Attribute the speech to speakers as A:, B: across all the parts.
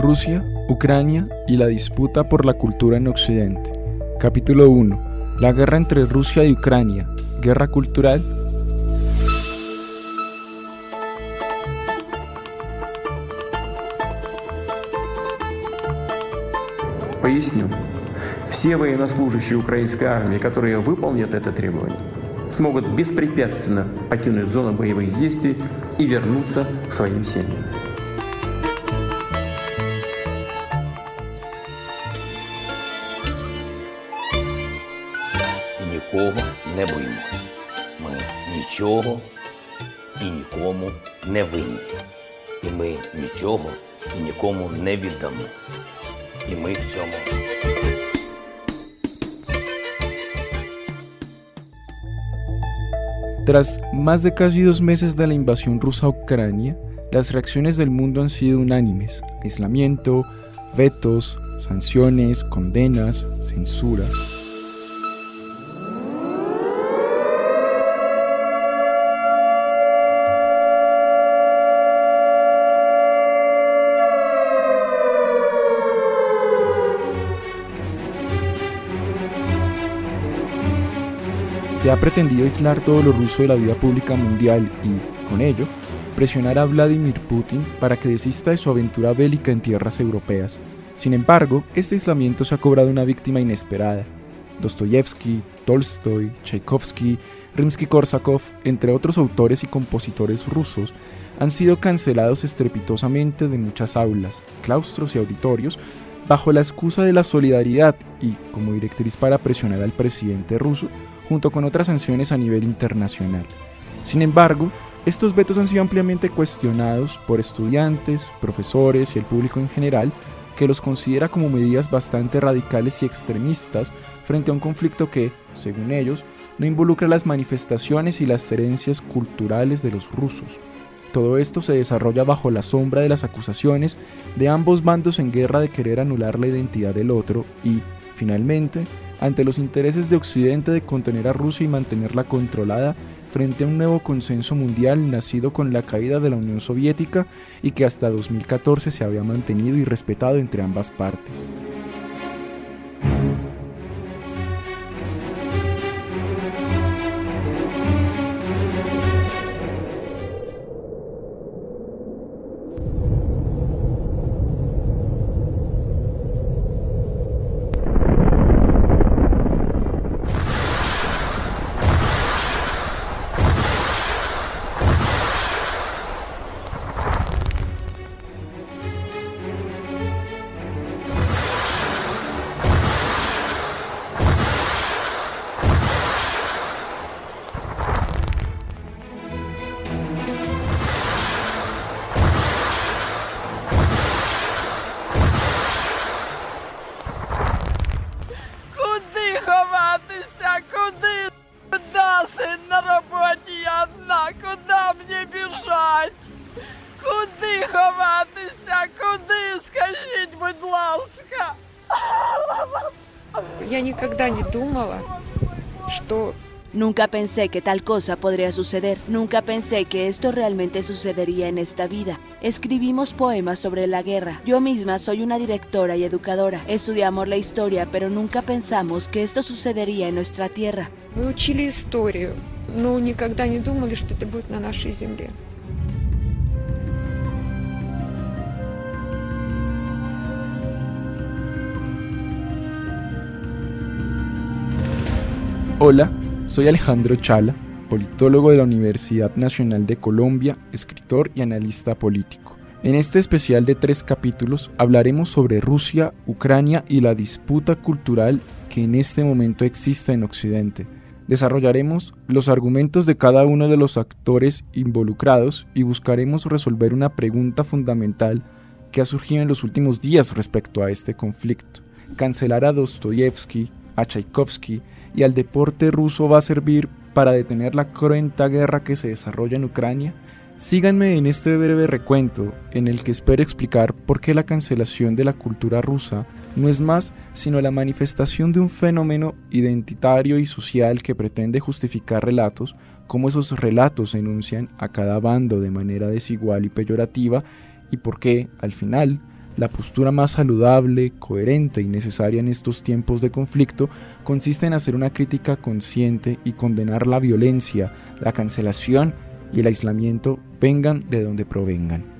A: Rusia, Ucrania y la disputa por la cultura en Occidente. Capítulo 1. La guerra entre Rusia y Ucrania. Guerra cultural.
B: Поясню. Все военнослужащие украинской армии, которые выполнят это требование, смогут беспрепятственно покинуть зону боевых действий и вернуться к своим семьям.
C: нікого не боїмо. Ми нічого і нікому не винні. І ми нічого і нікому не віддамо. І ми в цьому.
A: Tras más de casi dos meses de la invasión rusa a Ucrania, las reacciones del mundo han sido unánimes. Aislamiento, vetos, sanciones, condenas, censura. Se ha pretendido aislar todo lo ruso de la vida pública mundial y, con ello, presionar a Vladimir Putin para que desista de su aventura bélica en tierras europeas. Sin embargo, este aislamiento se ha cobrado una víctima inesperada. Dostoyevsky, Tolstoy, Tchaikovsky, Rimsky-Korsakov, entre otros autores y compositores rusos, han sido cancelados estrepitosamente de muchas aulas, claustros y auditorios bajo la excusa de la solidaridad y como directriz para presionar al presidente ruso, junto con otras sanciones a nivel internacional. Sin embargo, estos vetos han sido ampliamente cuestionados por estudiantes, profesores y el público en general, que los considera como medidas bastante radicales y extremistas frente a un conflicto que, según ellos, no involucra las manifestaciones y las herencias culturales de los rusos. Todo esto se desarrolla bajo la sombra de las acusaciones de ambos bandos en guerra de querer anular la identidad del otro y, finalmente, ante los intereses de Occidente de contener a Rusia y mantenerla controlada frente a un nuevo consenso mundial nacido con la caída de la Unión Soviética y que hasta 2014 se había mantenido y respetado entre ambas partes.
D: Nunca pensé que tal cosa podría suceder. Nunca pensé que esto realmente sucedería en esta vida. Escribimos poemas sobre la guerra. Yo misma soy una directora y educadora. Estudiamos la historia, pero nunca pensamos que esto sucedería en nuestra tierra.
E: мы учили историю, но никогда не думали, что это будет на нашей земле.
A: Hola, soy Alejandro Chala, politólogo de la Universidad Nacional de Colombia, escritor y analista político. En este especial de tres capítulos hablaremos sobre Rusia, Ucrania y la disputa cultural que en este momento existe en Occidente. Desarrollaremos los argumentos de cada uno de los actores involucrados y buscaremos resolver una pregunta fundamental que ha surgido en los últimos días respecto a este conflicto. Cancelar a Dostoyevsky, a Tchaikovsky y al deporte ruso va a servir para detener la cruenta guerra que se desarrolla en Ucrania. Síganme en este breve recuento en el que espero explicar por qué la cancelación de la cultura rusa no es más sino la manifestación de un fenómeno identitario y social que pretende justificar relatos, como esos relatos enuncian a cada bando de manera desigual y peyorativa, y por qué, al final, la postura más saludable, coherente y necesaria en estos tiempos de conflicto consiste en hacer una crítica consciente y condenar la violencia, la cancelación y el aislamiento vengan de donde provengan.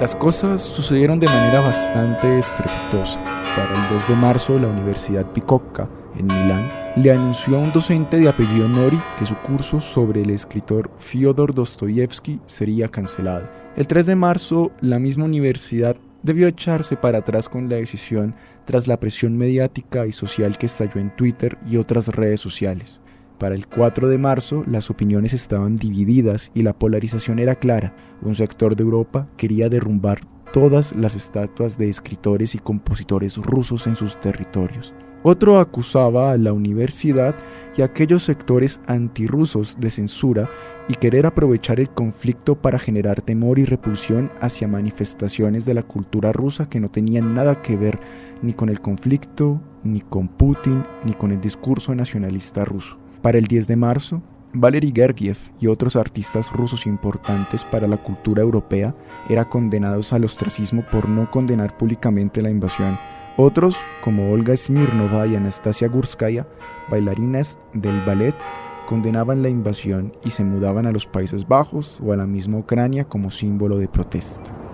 A: Las cosas sucedieron de manera bastante estrepitosa. Para el 2 de marzo, la Universidad Picocca, en Milán, le anunció a un docente de apellido Nori que su curso sobre el escritor Fyodor Dostoyevsky sería cancelado. El 3 de marzo, la misma universidad debió echarse para atrás con la decisión tras la presión mediática y social que estalló en Twitter y otras redes sociales. Para el 4 de marzo las opiniones estaban divididas y la polarización era clara. Un sector de Europa quería derrumbar todas las estatuas de escritores y compositores rusos en sus territorios. Otro acusaba a la universidad y a aquellos sectores antirrusos de censura y querer aprovechar el conflicto para generar temor y repulsión hacia manifestaciones de la cultura rusa que no tenían nada que ver ni con el conflicto, ni con Putin, ni con el discurso nacionalista ruso. Para el 10 de marzo, Valery Gergiev y otros artistas rusos importantes para la cultura europea eran condenados al ostracismo por no condenar públicamente la invasión. Otros, como Olga Smirnova y Anastasia Gurskaya, bailarinas del ballet, condenaban la invasión y se mudaban a los Países Bajos o a la misma Ucrania como símbolo de protesta.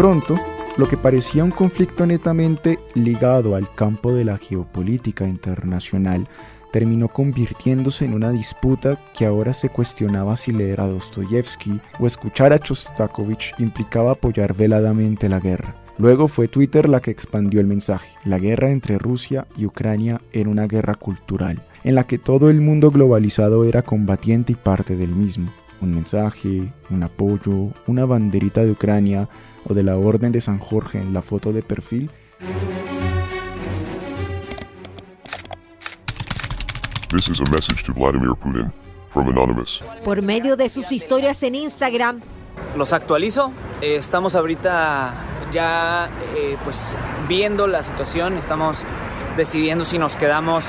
A: Pronto, lo que parecía un conflicto netamente ligado al campo de la geopolítica internacional terminó convirtiéndose en una disputa que ahora se cuestionaba si leer a Dostoyevsky o escuchar a Chostakovich implicaba apoyar veladamente la guerra. Luego fue Twitter la que expandió el mensaje. La guerra entre Rusia y Ucrania era una guerra cultural, en la que todo el mundo globalizado era combatiente y parte del mismo un mensaje, un apoyo, una banderita de Ucrania o de la Orden de San Jorge en la foto de perfil.
F: This is a message to Vladimir Putin from Anonymous.
G: Por medio de sus historias en Instagram.
H: Los actualizo. estamos ahorita ya eh, pues viendo la situación. Estamos decidiendo si nos quedamos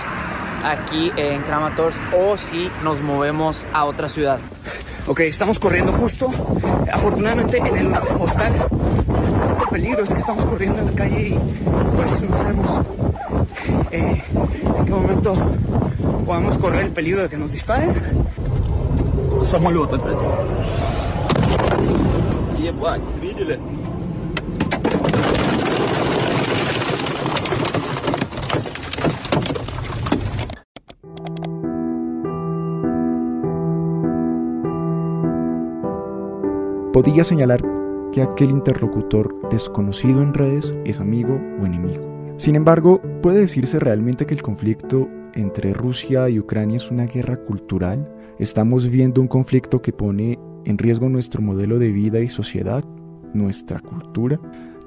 H: aquí en Kramatorsk o si nos movemos a otra ciudad. Ok, estamos corriendo justo, afortunadamente en el hostal. El peligro es que estamos corriendo en la calle y pues no sabemos eh, en qué momento podamos correr el peligro de que nos disparen. Самолет опять. Ебать, видели?
A: Podía señalar que aquel interlocutor desconocido en redes es amigo o enemigo. Sin embargo, ¿puede decirse realmente que el conflicto entre Rusia y Ucrania es una guerra cultural? ¿Estamos viendo un conflicto que pone en riesgo nuestro modelo de vida y sociedad, nuestra cultura?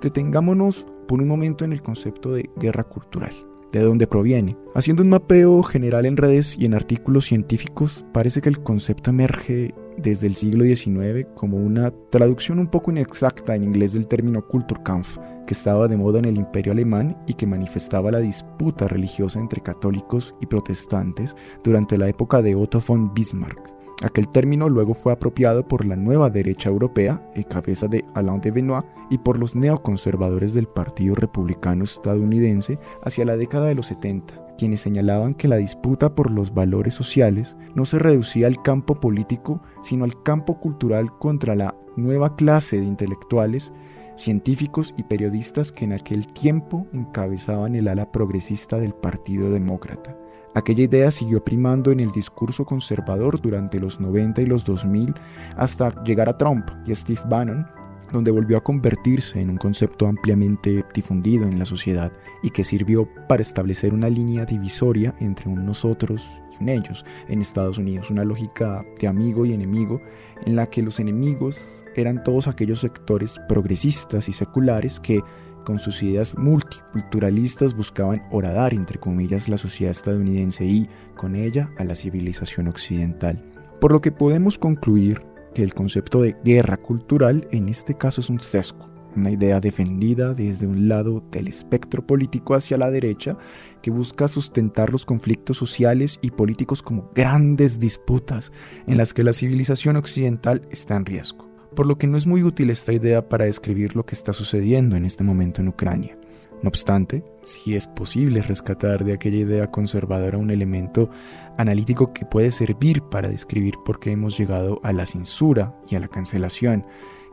A: Detengámonos por un momento en el concepto de guerra cultural. De dónde proviene. Haciendo un mapeo general en redes y en artículos científicos, parece que el concepto emerge desde el siglo XIX como una traducción un poco inexacta en inglés del término Kulturkampf, que estaba de moda en el imperio alemán y que manifestaba la disputa religiosa entre católicos y protestantes durante la época de Otto von Bismarck. Aquel término luego fue apropiado por la nueva derecha europea, en cabeza de Alain de Benoit, y por los neoconservadores del Partido Republicano estadounidense hacia la década de los 70 quienes señalaban que la disputa por los valores sociales no se reducía al campo político, sino al campo cultural contra la nueva clase de intelectuales, científicos y periodistas que en aquel tiempo encabezaban el ala progresista del Partido Demócrata. Aquella idea siguió primando en el discurso conservador durante los 90 y los 2000 hasta llegar a Trump y Steve Bannon, donde volvió a convertirse en un concepto ampliamente difundido en la sociedad y que sirvió para establecer una línea divisoria entre un nosotros y un ellos en Estados Unidos, una lógica de amigo y enemigo en la que los enemigos eran todos aquellos sectores progresistas y seculares que con sus ideas multiculturalistas buscaban horadar, entre comillas, la sociedad estadounidense y, con ella, a la civilización occidental. Por lo que podemos concluir que el concepto de guerra cultural en este caso es un sesgo, una idea defendida desde un lado del espectro político hacia la derecha que busca sustentar los conflictos sociales y políticos como grandes disputas en las que la civilización occidental está en riesgo. Por lo que no es muy útil esta idea para describir lo que está sucediendo en este momento en Ucrania. No obstante, sí es posible rescatar de aquella idea conservadora un elemento analítico que puede servir para describir por qué hemos llegado a la censura y a la cancelación,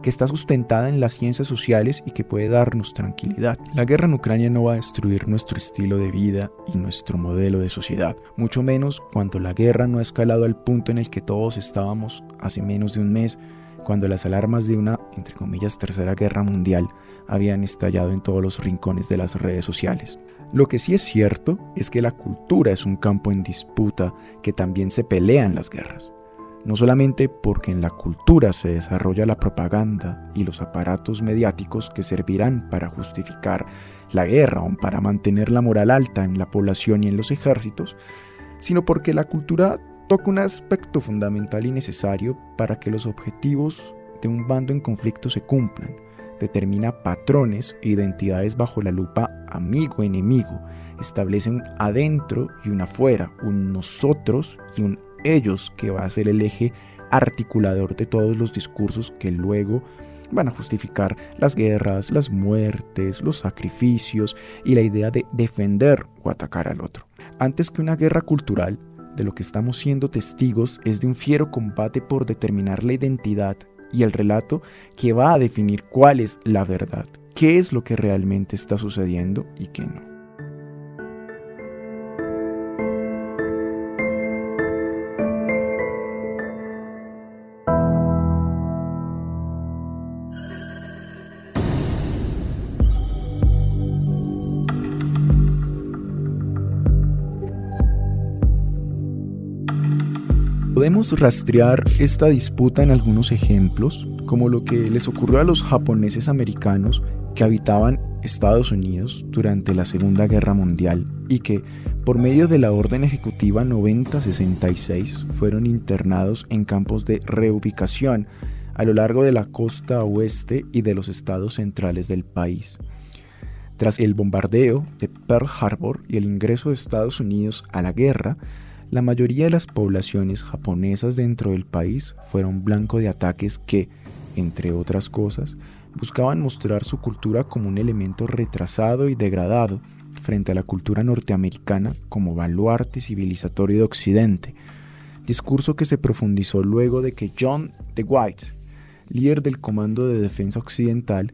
A: que está sustentada en las ciencias sociales y que puede darnos tranquilidad. La guerra en Ucrania no va a destruir nuestro estilo de vida y nuestro modelo de sociedad, mucho menos cuando la guerra no ha escalado al punto en el que todos estábamos hace menos de un mes cuando las alarmas de una, entre comillas, tercera guerra mundial habían estallado en todos los rincones de las redes sociales. Lo que sí es cierto es que la cultura es un campo en disputa que también se pelea en las guerras. No solamente porque en la cultura se desarrolla la propaganda y los aparatos mediáticos que servirán para justificar la guerra o para mantener la moral alta en la población y en los ejércitos, sino porque la cultura toca un aspecto fundamental y necesario para que los objetivos de un bando en conflicto se cumplan. Determina patrones e identidades bajo la lupa amigo-enemigo. Establece un adentro y un afuera, un nosotros y un ellos, que va a ser el eje articulador de todos los discursos que luego van a justificar las guerras, las muertes, los sacrificios y la idea de defender o atacar al otro. Antes que una guerra cultural, de lo que estamos siendo testigos es de un fiero combate por determinar la identidad y el relato que va a definir cuál es la verdad, qué es lo que realmente está sucediendo y qué no. Rastrear esta disputa en algunos ejemplos, como lo que les ocurrió a los japoneses americanos que habitaban Estados Unidos durante la Segunda Guerra Mundial y que, por medio de la Orden Ejecutiva 9066, fueron internados en campos de reubicación a lo largo de la costa oeste y de los estados centrales del país. Tras el bombardeo de Pearl Harbor y el ingreso de Estados Unidos a la guerra, la mayoría de las poblaciones japonesas dentro del país fueron blanco de ataques que, entre otras cosas, buscaban mostrar su cultura como un elemento retrasado y degradado frente a la cultura norteamericana como baluarte civilizatorio de Occidente, discurso que se profundizó luego de que John D. White, líder del Comando de Defensa Occidental,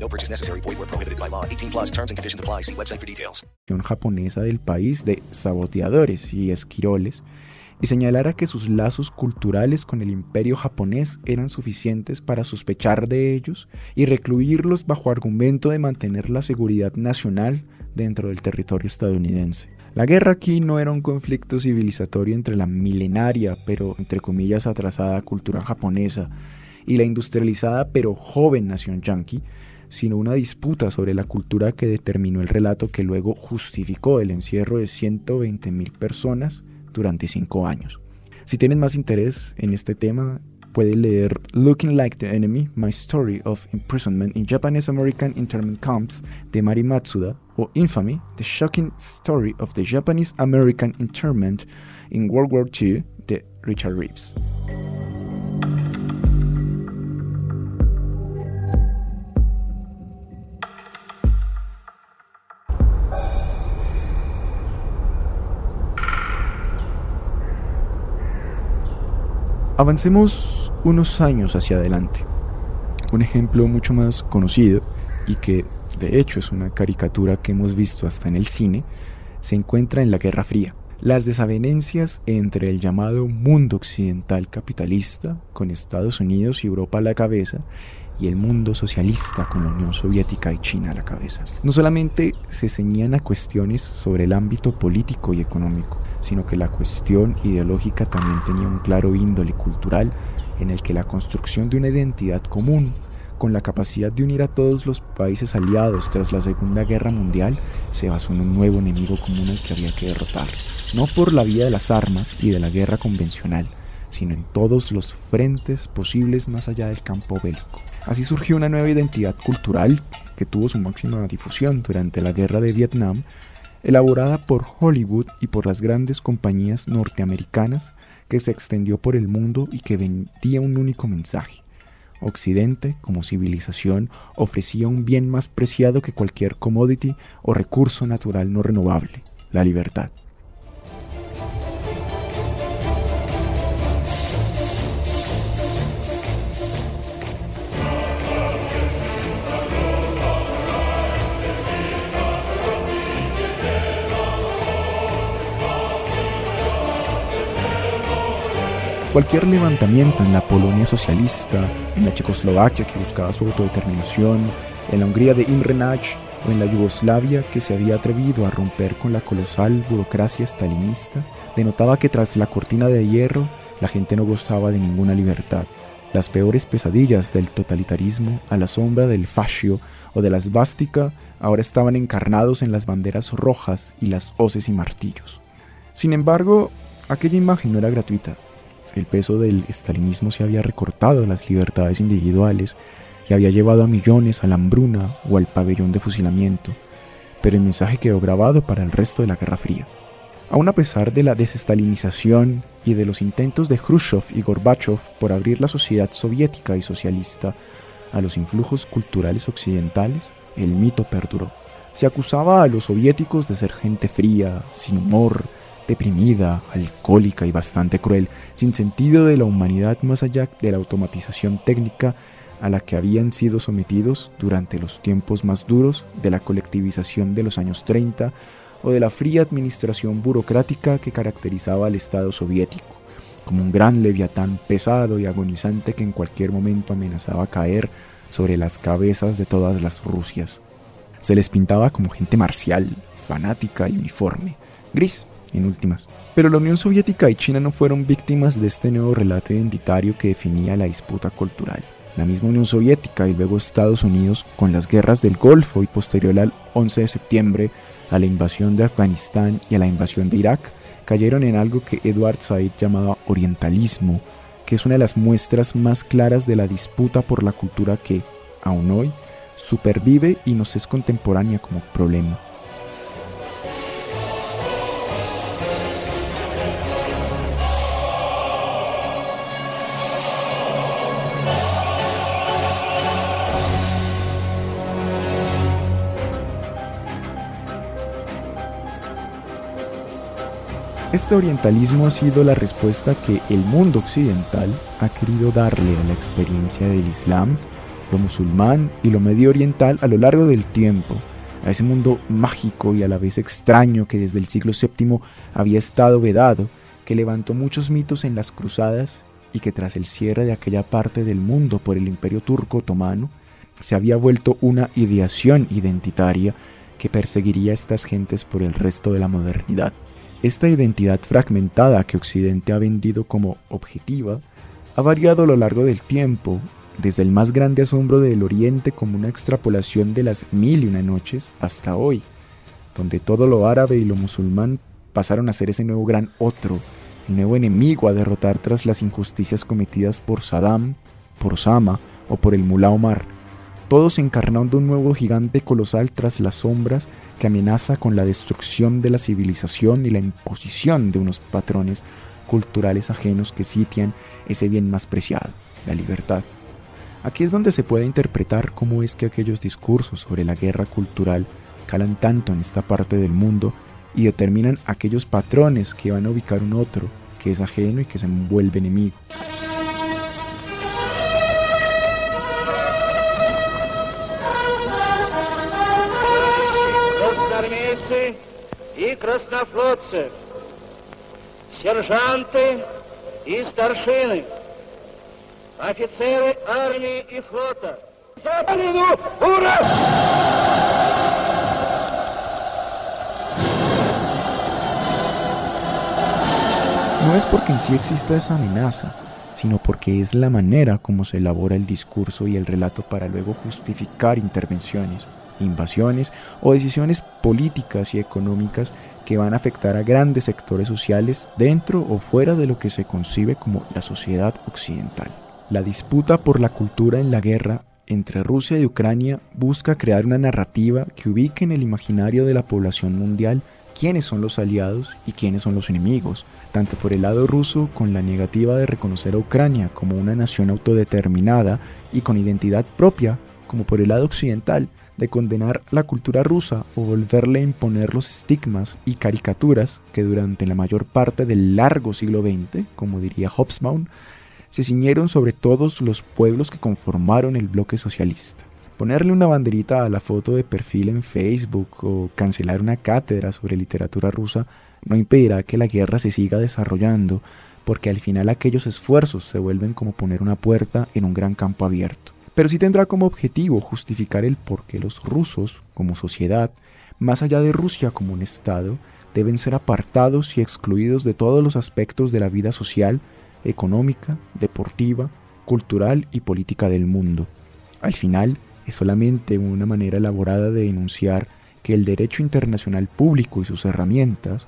I: No purchase necessary. Void where prohibited by law. 18 plus terms and conditions apply. See website for details.
A: japonesa del país de saboteadores y esquiroles y señalara que sus lazos culturales con el imperio japonés eran suficientes para sospechar de ellos y recluirlos bajo argumento de mantener la seguridad nacional dentro del territorio estadounidense. La guerra aquí no era un conflicto civilizatorio entre la milenaria, pero entre comillas atrasada cultura japonesa y la industrializada pero joven nación yanqui, sino una disputa sobre la cultura que determinó el relato que luego justificó el encierro de 120.000 personas durante cinco años. Si tienen más interés en este tema, pueden leer Looking Like the Enemy, My Story of Imprisonment in Japanese American Internment Camps de Mari Matsuda o Infamy, The Shocking Story of the Japanese American Internment in World War II de Richard Reeves. Avancemos unos años hacia adelante. Un ejemplo mucho más conocido y que de hecho es una caricatura que hemos visto hasta en el cine, se encuentra en la Guerra Fría. Las desavenencias entre el llamado mundo occidental capitalista, con Estados Unidos y Europa a la cabeza, y el mundo socialista con la Unión Soviética y China a la cabeza. No solamente se ceñían a cuestiones sobre el ámbito político y económico, sino que la cuestión ideológica también tenía un claro índole cultural en el que la construcción de una identidad común, con la capacidad de unir a todos los países aliados tras la Segunda Guerra Mundial, se basó en un nuevo enemigo común al que había que derrotar, no por la vía de las armas y de la guerra convencional, sino en todos los frentes posibles más allá del campo bélico. Así surgió una nueva identidad cultural que tuvo su máxima difusión durante la guerra de Vietnam elaborada por Hollywood y por las grandes compañías norteamericanas que se extendió por el mundo y que vendía un único mensaje. Occidente, como civilización, ofrecía un bien más preciado que cualquier commodity o recurso natural no renovable, la libertad. Cualquier levantamiento en la Polonia socialista, en la Checoslovaquia que buscaba su autodeterminación, en la Hungría de Imre Nagy o en la Yugoslavia que se había atrevido a romper con la colosal burocracia stalinista, denotaba que tras la cortina de hierro la gente no gozaba de ninguna libertad. Las peores pesadillas del totalitarismo a la sombra del fascio o de la svástica ahora estaban encarnados en las banderas rojas y las hoces y martillos. Sin embargo, aquella imagen no era gratuita. El peso del estalinismo se había recortado las libertades individuales y había llevado a millones a la hambruna o al pabellón de fusilamiento, pero el mensaje quedó grabado para el resto de la Guerra Fría. Aún a pesar de la desestalinización y de los intentos de Khrushchev y Gorbachev por abrir la sociedad soviética y socialista a los influjos culturales occidentales, el mito perduró. Se acusaba a los soviéticos de ser gente fría, sin humor, deprimida, alcohólica y bastante cruel, sin sentido de la humanidad más allá de la automatización técnica a la que habían sido sometidos durante los tiempos más duros de la colectivización de los años 30 o de la fría administración burocrática que caracterizaba al Estado soviético, como un gran leviatán pesado y agonizante que en cualquier momento amenazaba caer sobre las cabezas de todas las Rusias. Se les pintaba como gente marcial, fanática y uniforme, gris, en últimas. Pero la Unión Soviética y China no fueron víctimas de este nuevo relato identitario que definía la disputa cultural. La misma Unión Soviética y luego Estados Unidos con las guerras del Golfo y posterior al 11 de septiembre, a la invasión de Afganistán y a la invasión de Irak, cayeron en algo que Edward Said llamaba orientalismo, que es una de las muestras más claras de la disputa por la cultura que, aún hoy, supervive y nos es contemporánea como problema. Este orientalismo ha sido la respuesta que el mundo occidental ha querido darle a la experiencia del Islam lo musulmán y lo medio oriental a lo largo del tiempo, a ese mundo mágico y a la vez extraño que desde el siglo VII había estado vedado, que levantó muchos mitos en las cruzadas y que tras el cierre de aquella parte del mundo por el imperio turco otomano, se había vuelto una ideación identitaria que perseguiría a estas gentes por el resto de la modernidad. Esta identidad fragmentada que Occidente ha vendido como objetiva ha variado a lo largo del tiempo, desde el más grande asombro del Oriente como una extrapolación de las mil y una noches hasta hoy, donde todo lo árabe y lo musulmán pasaron a ser ese nuevo gran otro, el nuevo enemigo a derrotar tras las injusticias cometidas por Saddam, por Osama o por el Mullah Omar, todos encarnando un nuevo gigante colosal tras las sombras que amenaza con la destrucción de la civilización y la imposición de unos patrones culturales ajenos que sitian ese bien más preciado, la libertad. Aquí es donde se puede interpretar cómo es que aquellos discursos sobre la guerra cultural calan tanto en esta parte del mundo y determinan aquellos patrones que van a ubicar un otro que es ajeno y que se vuelve enemigo.
J: красноармейцы и краснофлотцы, сержанты и старшины, офицеры армии и флота. За Родину! Ура!
A: No es porque en sí exista esa amenaza, sino porque es la manera como se elabora el discurso y el relato para luego justificar intervenciones, invasiones o decisiones políticas y económicas que van a afectar a grandes sectores sociales dentro o fuera de lo que se concibe como la sociedad occidental. La disputa por la cultura en la guerra entre Rusia y Ucrania busca crear una narrativa que ubique en el imaginario de la población mundial quiénes son los aliados y quiénes son los enemigos, tanto por el lado ruso con la negativa de reconocer a Ucrania como una nación autodeterminada y con identidad propia, como por el lado occidental de condenar la cultura rusa o volverle a imponer los estigmas y caricaturas que durante la mayor parte del largo siglo XX, como diría Hobsbawm, se ciñeron sobre todos los pueblos que conformaron el bloque socialista. Ponerle una banderita a la foto de perfil en Facebook o cancelar una cátedra sobre literatura rusa no impedirá que la guerra se siga desarrollando, porque al final aquellos esfuerzos se vuelven como poner una puerta en un gran campo abierto. Pero sí tendrá como objetivo justificar el por qué los rusos, como sociedad, más allá de Rusia como un Estado, deben ser apartados y excluidos de todos los aspectos de la vida social, económica, deportiva, cultural y política del mundo. Al final, es solamente una manera elaborada de denunciar que el derecho internacional público y sus herramientas,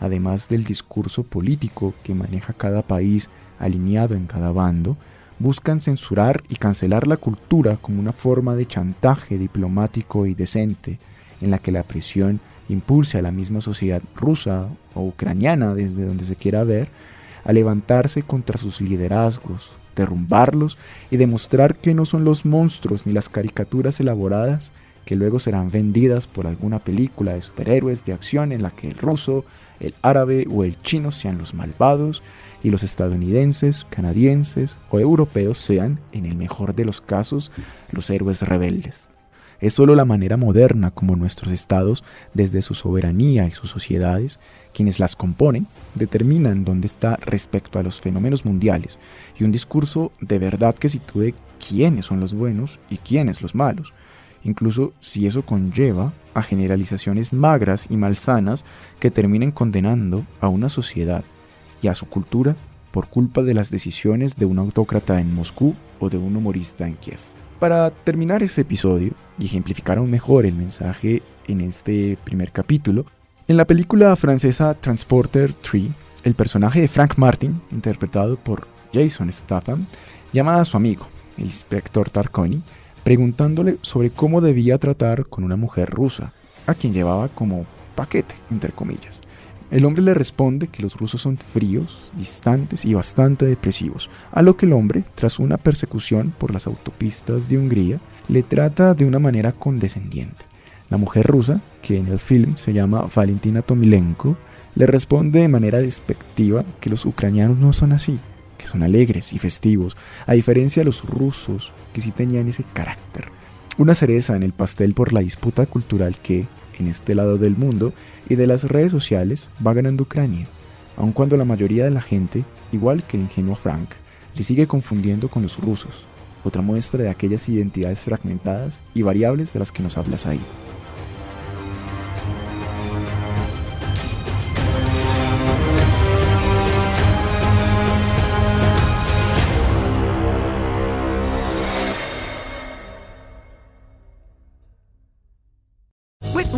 A: además del discurso político que maneja cada país alineado en cada bando, buscan censurar y cancelar la cultura como una forma de chantaje diplomático y decente, en la que la presión impulse a la misma sociedad rusa o ucraniana, desde donde se quiera ver, a levantarse contra sus liderazgos, derrumbarlos y demostrar que no son los monstruos ni las caricaturas elaboradas que luego serán vendidas por alguna película de superhéroes de acción en la que el ruso, el árabe o el chino sean los malvados y los estadounidenses, canadienses o europeos sean, en el mejor de los casos, los héroes rebeldes. Es solo la manera moderna como nuestros estados, desde su soberanía y sus sociedades, quienes las componen, determinan dónde está respecto a los fenómenos mundiales y un discurso de verdad que sitúe quiénes son los buenos y quiénes los malos, incluso si eso conlleva a generalizaciones magras y malsanas que terminen condenando a una sociedad y a su cultura por culpa de las decisiones de un autócrata en Moscú o de un humorista en Kiev. Para terminar este episodio y ejemplificar aún mejor el mensaje en este primer capítulo, en la película francesa Transporter 3, el personaje de Frank Martin, interpretado por Jason Statham, llama a su amigo, el inspector Tarconi, preguntándole sobre cómo debía tratar con una mujer rusa, a quien llevaba como paquete, entre comillas. El hombre le responde que los rusos son fríos, distantes y bastante depresivos, a lo que el hombre, tras una persecución por las autopistas de Hungría, le trata de una manera condescendiente. La mujer rusa, que en el film se llama Valentina Tomilenko, le responde de manera despectiva que los ucranianos no son así, que son alegres y festivos, a diferencia de los rusos, que sí tenían ese carácter. Una cereza en el pastel por la disputa cultural que, en este lado del mundo y de las redes sociales, va ganando Ucrania, aun cuando la mayoría de la gente, igual que el ingenuo Frank, le sigue confundiendo con los rusos, otra muestra de aquellas identidades fragmentadas y variables de las que nos hablas ahí.